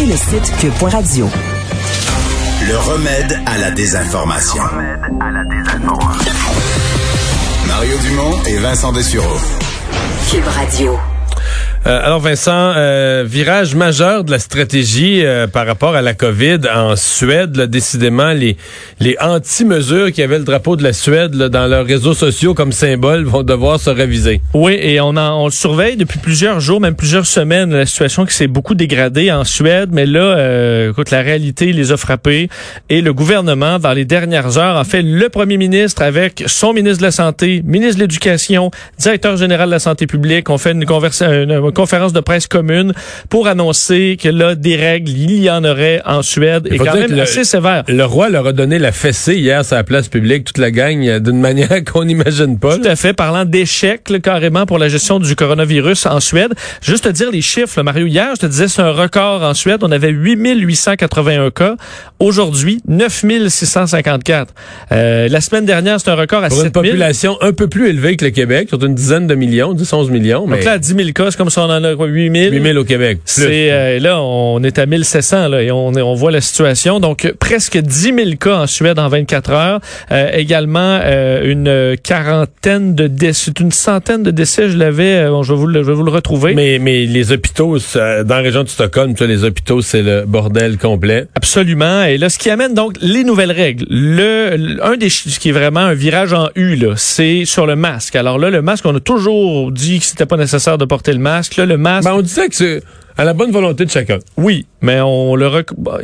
et le site cube.radio. Le remède à la désinformation. Mario Dumont et Vincent Dessureau. Cube Radio. Euh, alors Vincent, euh, virage majeur de la stratégie euh, par rapport à la COVID en Suède. Là, décidément, les, les anti-mesures qui avaient le drapeau de la Suède dans leurs réseaux sociaux comme symbole vont devoir se réviser. Oui, et on, en, on le surveille depuis plusieurs jours, même plusieurs semaines, la situation qui s'est beaucoup dégradée en Suède. Mais là, écoute, la réalité les a frappés. Et le gouvernement, dans les dernières heures, en fait, le premier ministre avec son ministre de la Santé, ministre de l'Éducation, directeur général de la Santé publique, ont fait une conversation conférence de presse commune pour annoncer que là, des règles, il y en aurait en Suède et quand même assez sévère. Le roi leur a donné la fessée hier sur la place publique, toute la gang, euh, d'une manière qu'on n'imagine pas. Tout à fait, parlant d'échec carrément pour la gestion du coronavirus en Suède. Juste te dire les chiffres, Mario, hier, je te disais, c'est un record en Suède. On avait 8881 cas. Aujourd'hui, 9654. Euh, la semaine dernière, c'est un record à pour une population un peu plus élevée que le Québec, sur une dizaine de millions, 10, 11 millions. Donc là, à 10 000 cas, c'est comme si on en a 8000. 8000 au Québec. C'est euh, là, on est à 1700 là, et on, on voit la situation. Donc presque 10 000 cas en Suède en 24 heures. Euh, également euh, une quarantaine de décès, une centaine de décès. Je l'avais. Bon, je vais vous le, je vais vous le retrouver. Mais mais les hôpitaux dans la région de Stockholm, tu les hôpitaux, c'est le bordel complet. Absolument. Et là, ce qui amène donc les nouvelles règles. Le, un des ce qui est vraiment un virage en U là, c'est sur le masque. Alors là, le masque, on a toujours dit que c'était pas nécessaire de porter le masque. Là, le masque. Ben, on disait que c'est à la bonne volonté de chacun. Oui, mais on le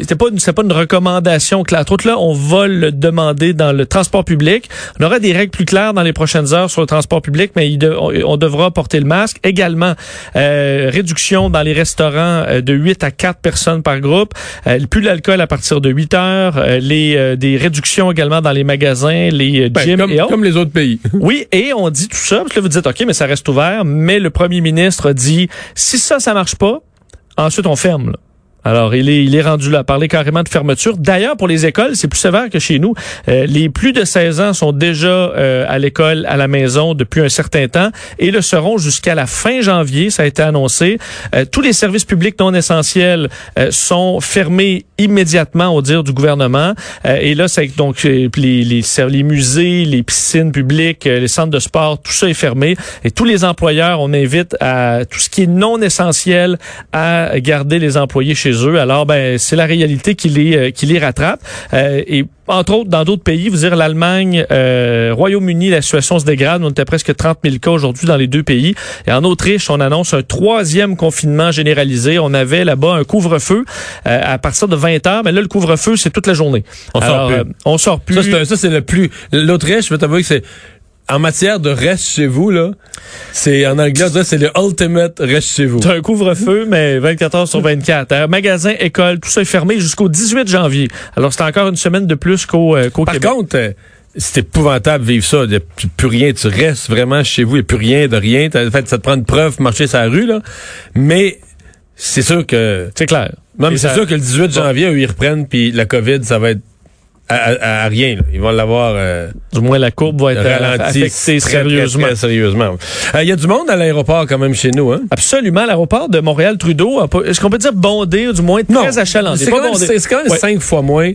c'était pas c'est pas une recommandation claire. Trop là, on va le demander dans le transport public. On aura des règles plus claires dans les prochaines heures sur le transport public, mais on, devra porter le masque. Également, euh, réduction dans les restaurants euh, de 8 à 4 personnes par groupe. Euh, plus l'alcool à partir de 8 heures. Euh, les des réductions également dans les magasins, les ben, gyms comme, et autres. Comme les autres pays. oui, et on dit tout ça parce que là vous dites ok, mais ça reste ouvert. Mais le premier ministre dit si ça ça marche pas Ensuite, on ferme. Là. Alors, il est, rendu là, parler carrément de fermeture. D'ailleurs, pour les écoles, c'est plus sévère que chez nous. Euh, les plus de 16 ans sont déjà euh, à l'école, à la maison depuis un certain temps et le seront jusqu'à la fin janvier, ça a été annoncé. Euh, tous les services publics non essentiels sont fermés immédiatement au dire du gouvernement. et là, c'est donc les, les, les musées, les piscines publiques, les centres de sport, tout ça est fermé. Et tous les employeurs, on invite à tout ce qui est non essentiel à garder les employés chez alors, ben, c'est la réalité qui les, euh, qui les rattrape. Euh, et entre autres, dans d'autres pays, vous dire l'Allemagne, euh, Royaume-Uni, la situation se dégrade. On était presque 30 000 cas aujourd'hui dans les deux pays. Et en Autriche, on annonce un troisième confinement généralisé. On avait là-bas un couvre-feu à partir de 20 heures, mais là, le couvre-feu, c'est toute la journée. On sort plus. on sort plus. Ça, c'est le plus... L'Autriche, je veux t'avouer que c'est en matière de reste chez vous, là, c'est en anglais, c'est le ultimate reste chez vous. C'est un couvre-feu, mais 24 heures sur 24. Euh, magasin, école, tout ça est fermé jusqu'au 18 janvier. Alors, c'est encore une semaine de plus qu'au euh, Par contre, euh, c'est épouvantable de vivre ça. Il n'y a plus, rien. Tu restes vraiment chez vous. Il n'y a plus rien de rien. En fait, ça te prend une preuve marcher sur la rue, là. Mais c'est sûr que... C'est clair. Même c'est sûr que le 18 janvier, eux, ils reprennent, puis la COVID, ça va être à, rien. Ils vont l'avoir. Euh, du moins, la courbe va être ralentie sérieusement. sérieusement. Il euh, y a du monde à l'aéroport quand même chez nous. Hein? Absolument. L'aéroport de Montréal-Trudeau, est-ce qu'on peut dire bondé ou du moins très achalandé? C'est quand, même cinq fois moins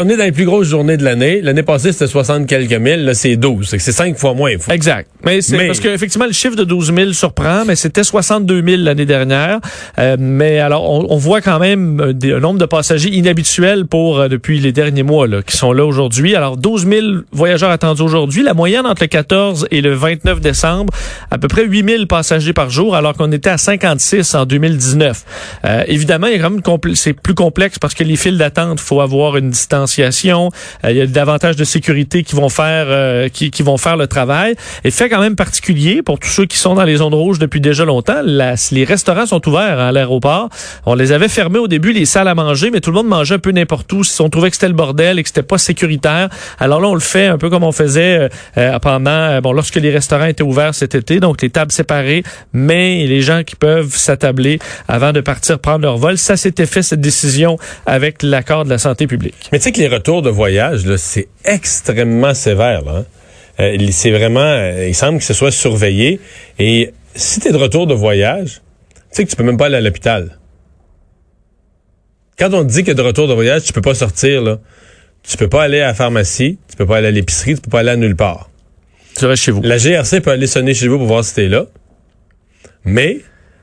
on est dans les plus grosses journées de l'année. L'année passée, c'était 60 quelques mille. Là, c'est 12. C'est cinq fois moins. Exact. Mais c'est parce qu'effectivement, le chiffre de 12 000 surprend, mais c'était 62 000 l'année dernière. Euh, mais alors, on, voit quand même un nombre de passagers inhabituels pour euh, depuis les derniers mois là, qui sont là aujourd'hui. Alors, 12 000 voyageurs attendus aujourd'hui. La moyenne entre le 14 et le 29 décembre, à peu près 8 000 passagers par jour, alors qu'on était à 56 en 2019. Euh, évidemment, il y a quand même c'est plus complexe parce que les files d'attente, faut avoir une euh, il y a davantage de sécurité qui vont faire euh, qui, qui, vont faire le travail. Et fait quand même particulier pour tous ceux qui sont dans les zones rouges depuis déjà longtemps, les restaurants sont ouverts à l'aéroport. On les avait fermés au début les salles à manger, mais tout le monde mangeait un peu n'importe où. On trouvait que c'était le bordel et que c'était pas sécuritaire. Alors là, on le fait un peu comme on faisait euh, pendant bon lorsque les restaurants étaient ouverts cet été, donc les tables séparées, mais les gens qui peuvent s'attabler avant de partir prendre leur vol. Ça s'était fait cette décision avec l'accord de la santé publique. Mais tu sais que les retours de voyage, c'est extrêmement sévère. Là, hein. euh, c'est vraiment, euh, il semble que ce soit surveillé. Et si tu es de retour de voyage, tu sais que tu peux même pas aller à l'hôpital. quand on te dit que de retour de voyage, tu peux pas sortir, là. Tu peux pas aller à la pharmacie, tu peux pas aller à l'épicerie, tu peux pas aller à nulle part. Tu restes chez vous. La GRC peut aller sonner chez vous pour voir si t'es là. Mais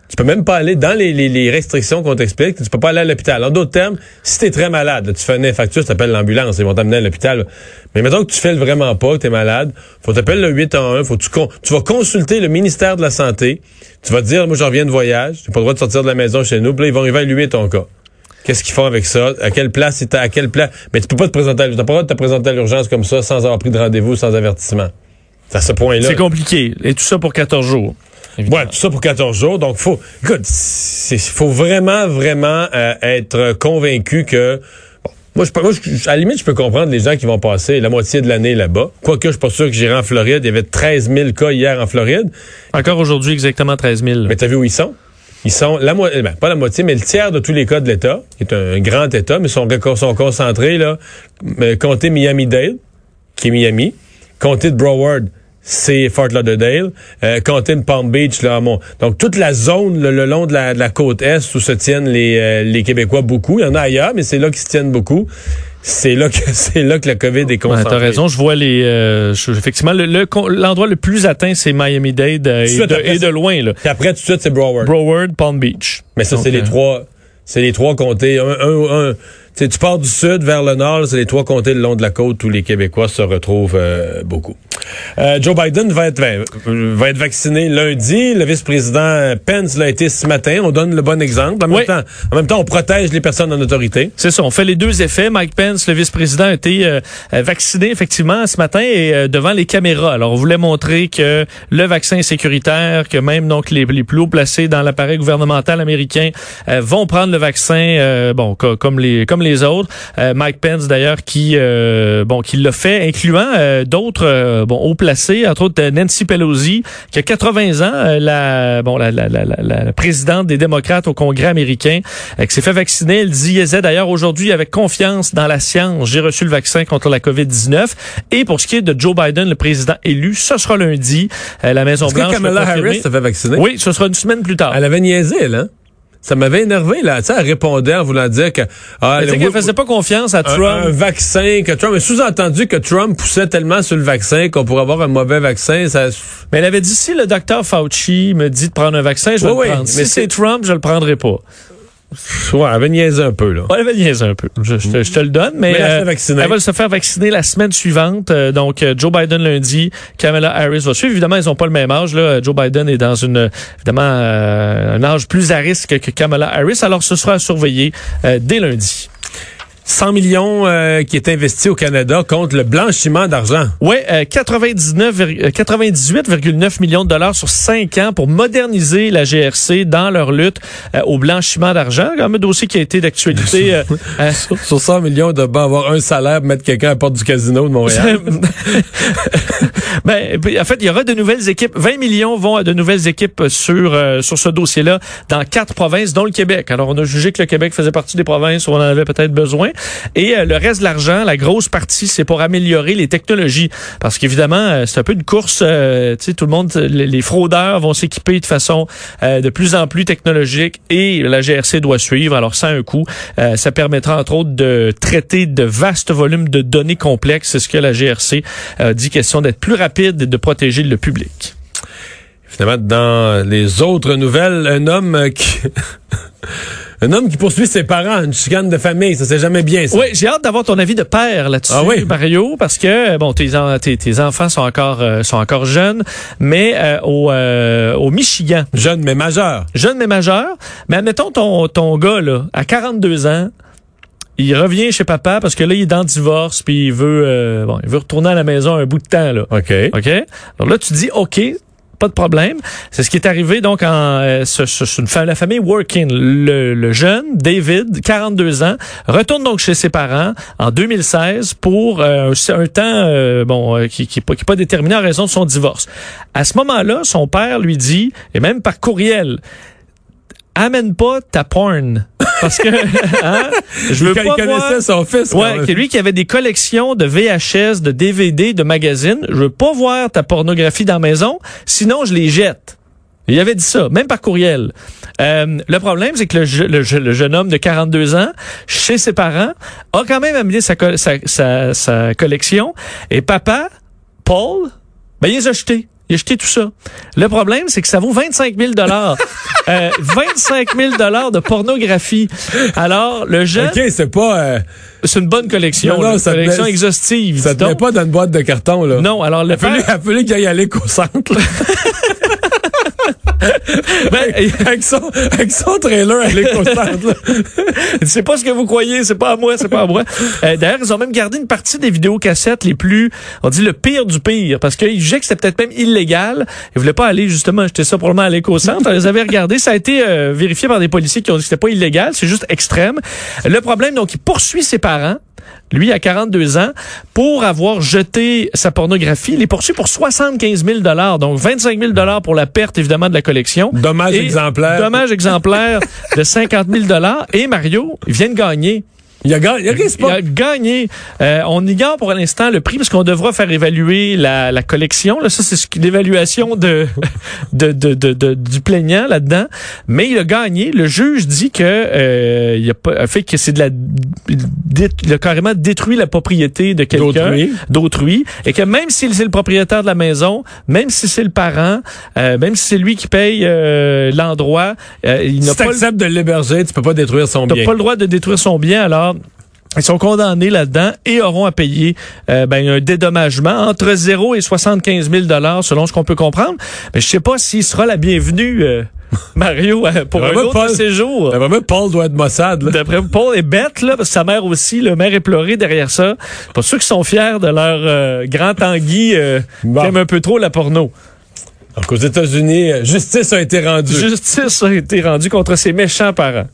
tu peux même pas aller dans les, les- les restrictions qu'on t'explique. Tu peux pas aller à l'hôpital. En d'autres termes, si t'es très malade, là, tu fais une infarctus, t'appelles l'ambulance, ils vont t'amener à l'hôpital. Mais mettons que tu fais le vraiment pas, que t'es malade, faut t'appeler le 811, faut tu, tu vas consulter le ministère de la Santé. Tu vas dire, moi, je reviens de voyage, j'ai pas le droit de sortir de la maison chez nous, puis là, ils vont évaluer ton cas. Qu'est-ce qu'ils font avec ça? À quelle place à quel place? Mais tu peux pas te présenter à, pas le droit de te présenter à l'urgence comme ça sans avoir pris de rendez-vous, sans avertissement. C'est à ce point-là. C'est compliqué. Et tout ça pour 14 jours. Ouais, tout ça pour 14 jours. Donc, faut, écoute, faut vraiment, vraiment euh, être convaincu que. bon, moi, je, moi, je- à la limite, je peux comprendre les gens qui vont passer la moitié de l'année là-bas. Quoique, je suis pas sûr que j'irai en Floride. Il y avait 13 000 cas hier en Floride. Encore aujourd'hui, exactement 13 000. Mais t'as vu où ils sont? Ils sont la moitié, ben, pas la moitié, mais le tiers de tous les cas de l'État, qui est un grand État, mais sont, sont concentrés, là, euh, comté Miami-Dade, qui est Miami, comté de Broward, c'est Fort Lauderdale, euh, de Palm Beach, là, Mont- Donc, toute la zone le, le long de la, de la côte Est où se tiennent les, euh, les Québécois beaucoup. Il y en a ailleurs, mais c'est là qu'ils se tiennent beaucoup. C'est là que, c'est là que la COVID est concentrée. T'as raison, je vois les. euh, je- effectivement, le- le l'endroit le, plus atteint, c'est Miami-Dade euh, et, Suite de, après et de loin. Là. Puis après, tout de suite, c'est Broward. Broward, Palm Beach. Mais ça, c'est les euh, trois. C'est les trois comtés. Un, un, un- sais, tu pars du sud vers le nord, c'est les trois comtés le long de la côte où les Québécois se retrouvent euh, beaucoup. Euh, Joe Biden va être, va, va être vacciné lundi. Le vice-président Pence l'a été ce matin. On donne le bon exemple. En, Oui. même temps, en même temps, on protège les personnes en autorité. C'est ça, on fait les deux effets. Mike Pence, le vice-président, a été euh, euh, vacciné effectivement ce matin et euh, devant les caméras. Alors, on voulait montrer que le vaccin est sécuritaire, que même donc les, les plus haut placés dans l'appareil gouvernemental américain euh, vont prendre le vaccin, euh, bon, co- comme les comme les autres. Euh, Mike Pence d'ailleurs qui euh, bon qui l'a fait, incluant euh, d'autres euh, bon haut placés, entre autres Nancy Pelosi qui a 80 ans, euh, la bon la, la, la, la, la présidente des démocrates au Congrès américain, qui s'est fait vacciner. Elle disait d'ailleurs aujourd'hui avec confiance dans la science, j'ai reçu le vaccin contre la COVID-19. Et pour ce qui est de Joe Biden, le président élu, ce sera lundi. Euh, la Maison que Blanche. Kamala. Harris se fait vacciner? Oui, ce sera une semaine plus tard. Elle avait niaisé, hein? Ça m'avait énervé, là. Tu sais, elle répondait en voulant dire que... Ah, Elle qu'elle faisait pas confiance à un, Trump. un vaccin que Trump, sous-entendu que Trump poussait tellement sur le vaccin qu'on pourrait avoir un mauvais vaccin, ça, Mais elle avait dit si le docteur Fauci me dit de prendre un vaccin, je vais Oui, oui, le prendre. mais si c'est c'est- Trump, je le prendrai pas. Ouais, elle avait niaisé un peu, là. Ouais, elle va niaiser un peu. Je, je te, je te le donne, mais, Mais elle euh, elle va se faire vacciner la semaine suivante. Euh, donc, euh, Joe Biden lundi, Kamala Harris va suivre. Évidemment, ils n'ont pas le même âge. Là. Joe Biden est dans une évidemment euh, un âge plus à risque que Kamala Harris. Alors, ce sera à surveiller euh, dès lundi. 100 millions euh, qui est investi au Canada contre le blanchiment d'argent. Euh, 99, vir- euh, 98,9 millions de dollars sur 5 ans pour moderniser la GRC dans leur lutte euh, au blanchiment d'argent. Un dossier qui a été d'actualité. euh, euh, Sur 100 millions, de ben avoir un salaire mettre quelqu'un à la porte du casino de Montréal. ben, en fait, il y aura de nouvelles équipes. 20 millions vont à de nouvelles équipes sur euh, sur ce dossier-là dans quatre provinces, dont le Québec. Alors, on a jugé que le Québec faisait partie des provinces où on en avait peut-être besoin. Et euh, le reste de l'argent, la grosse partie, c'est pour améliorer les technologies. Parce qu'évidemment, euh, c'est un peu une course. euh, tu sais, tout le monde, les, les fraudeurs vont s'équiper de façon euh, de plus en plus technologique et la GRC doit suivre. Alors, a un coût. Euh, ça permettra entre autres de traiter de vastes volumes de données complexes. C'est ce que la GRC euh, dit, question d'être plus rapide et de protéger le public. Finalement, dans les autres nouvelles, un homme qui... un homme qui poursuit ses parents, une chicane de famille, ça c'est jamais bien, ça. Oui, j'ai hâte d'avoir ton avis de père là-dessus, Ah oui? Mario, parce que bon, tes, en- tes, tes enfants sont encore euh, sont encore jeunes, mais euh, au, euh, au Michigan, Jeune mais majeur. jeune mais majeur, mais admettons ton ton gars là, à 42 ans, il revient chez papa parce que là il est dans le divorce puis il veut euh, bon, il veut retourner à la maison un bout de temps là. OK. OK? Alors là, tu dis OK. Pas de problème. C'est ce qui est arrivé donc en euh, une la famille Working. Le, jeune David, 42 ans, retourne donc chez ses parents en 2016 pour euh, un, temps euh, bon euh, qui qui pas déterminé en raison de son divorce. À ce moment-là, son père lui dit et même par courriel amène pas ta porn parce que hein, je veux il, pas voir connaissait son fils. Ouais, même. que lui qui avait des collections de VHS, de DVD, de magazines. Je veux pas voir ta pornographie dans la maison, sinon je les jette. Il avait dit ça, même par courriel. Euh, le problème, c'est que le, je- le je- le jeune homme de 42 ans, chez ses parents, a quand même amené sa, sa, sa- sa collection. Et papa, Paul, ben, il les a jetés. Il a jeté tout ça. Le problème, c'est que ça vaut 25 000 dollars. euh, 25 000 dollars de pornographie. Alors, le jeune, OK, c'est pas... euh, c'est une bonne collection. Non, non, ça collection exhaustive. ça te met pas dans une boîte de carton, là. Non, alors le Appelez, père, appelez qu'il aille à l'éco-centre. là. ben, avec, son, avec son trailer là. c'est pas ce que vous croyez, c'est pas à moi, c'est pas à moi. Euh, D'ailleurs, ils ont même gardé une partie des vidéocassettes les plus, on dit le pire du pire, parce qu'ils jugeaient que c'était peut-être même illégal. Ils voulaient pas aller justement acheter ça probablement à l'éco-centre. Ils avaient regardés. Ça a été euh, vérifié par des policiers qui ont dit que c'était pas illégal, c'est juste extrême. Le problème, donc, il poursuit ses parents. Lui, à 42 ans, pour avoir jeté sa pornographie, il est poursuivi pour 75 000 donc 25 000 pour la perte, évidemment, de la collection. Dommage exemplaire. Dommage exemplaire de 50 000 Et Mario, vient de gagner. Il a gagné. Il a gagné. Euh, on ignore pour l'instant le prix parce qu'on devra faire évaluer la, la collection. Là, ça, c'est ce l'évaluation de, de, de, de, de- du plaignant là-dedans. Mais il a gagné. Le juge dit que euh, il a pas fait que c'est de la il a carrément détruit la propriété de quelqu'un D'autrui. et que même si c'est le propriétaire de la maison, même si c'est le parent, euh, même si c'est lui qui paye euh, l'endroit, euh, il n'a Si pas le de l'héberger, tu peux pas détruire son bien. pas le droit de détruire son bien, alors ils sont condamnés là-dedans et auront à payer euh, ben, un dédommagement entre 0 et 75 000 dollars selon ce qu'on peut comprendre. Mais je sais pas s'il sera la bienvenue, euh, Mario, euh, pour un autre pas- séjour. D'après moi, Paul doit être Mossad. D'après Paul est bête, là, parce que sa mère aussi, le mère est pleurée derrière ça. Pour ceux qui sont fiers de leur euh, grand Tanguy euh, Bon. qui aime un peu trop la porno. Donc, aux États-Unis, justice a été rendue. Justice a été rendue contre ses méchants parents.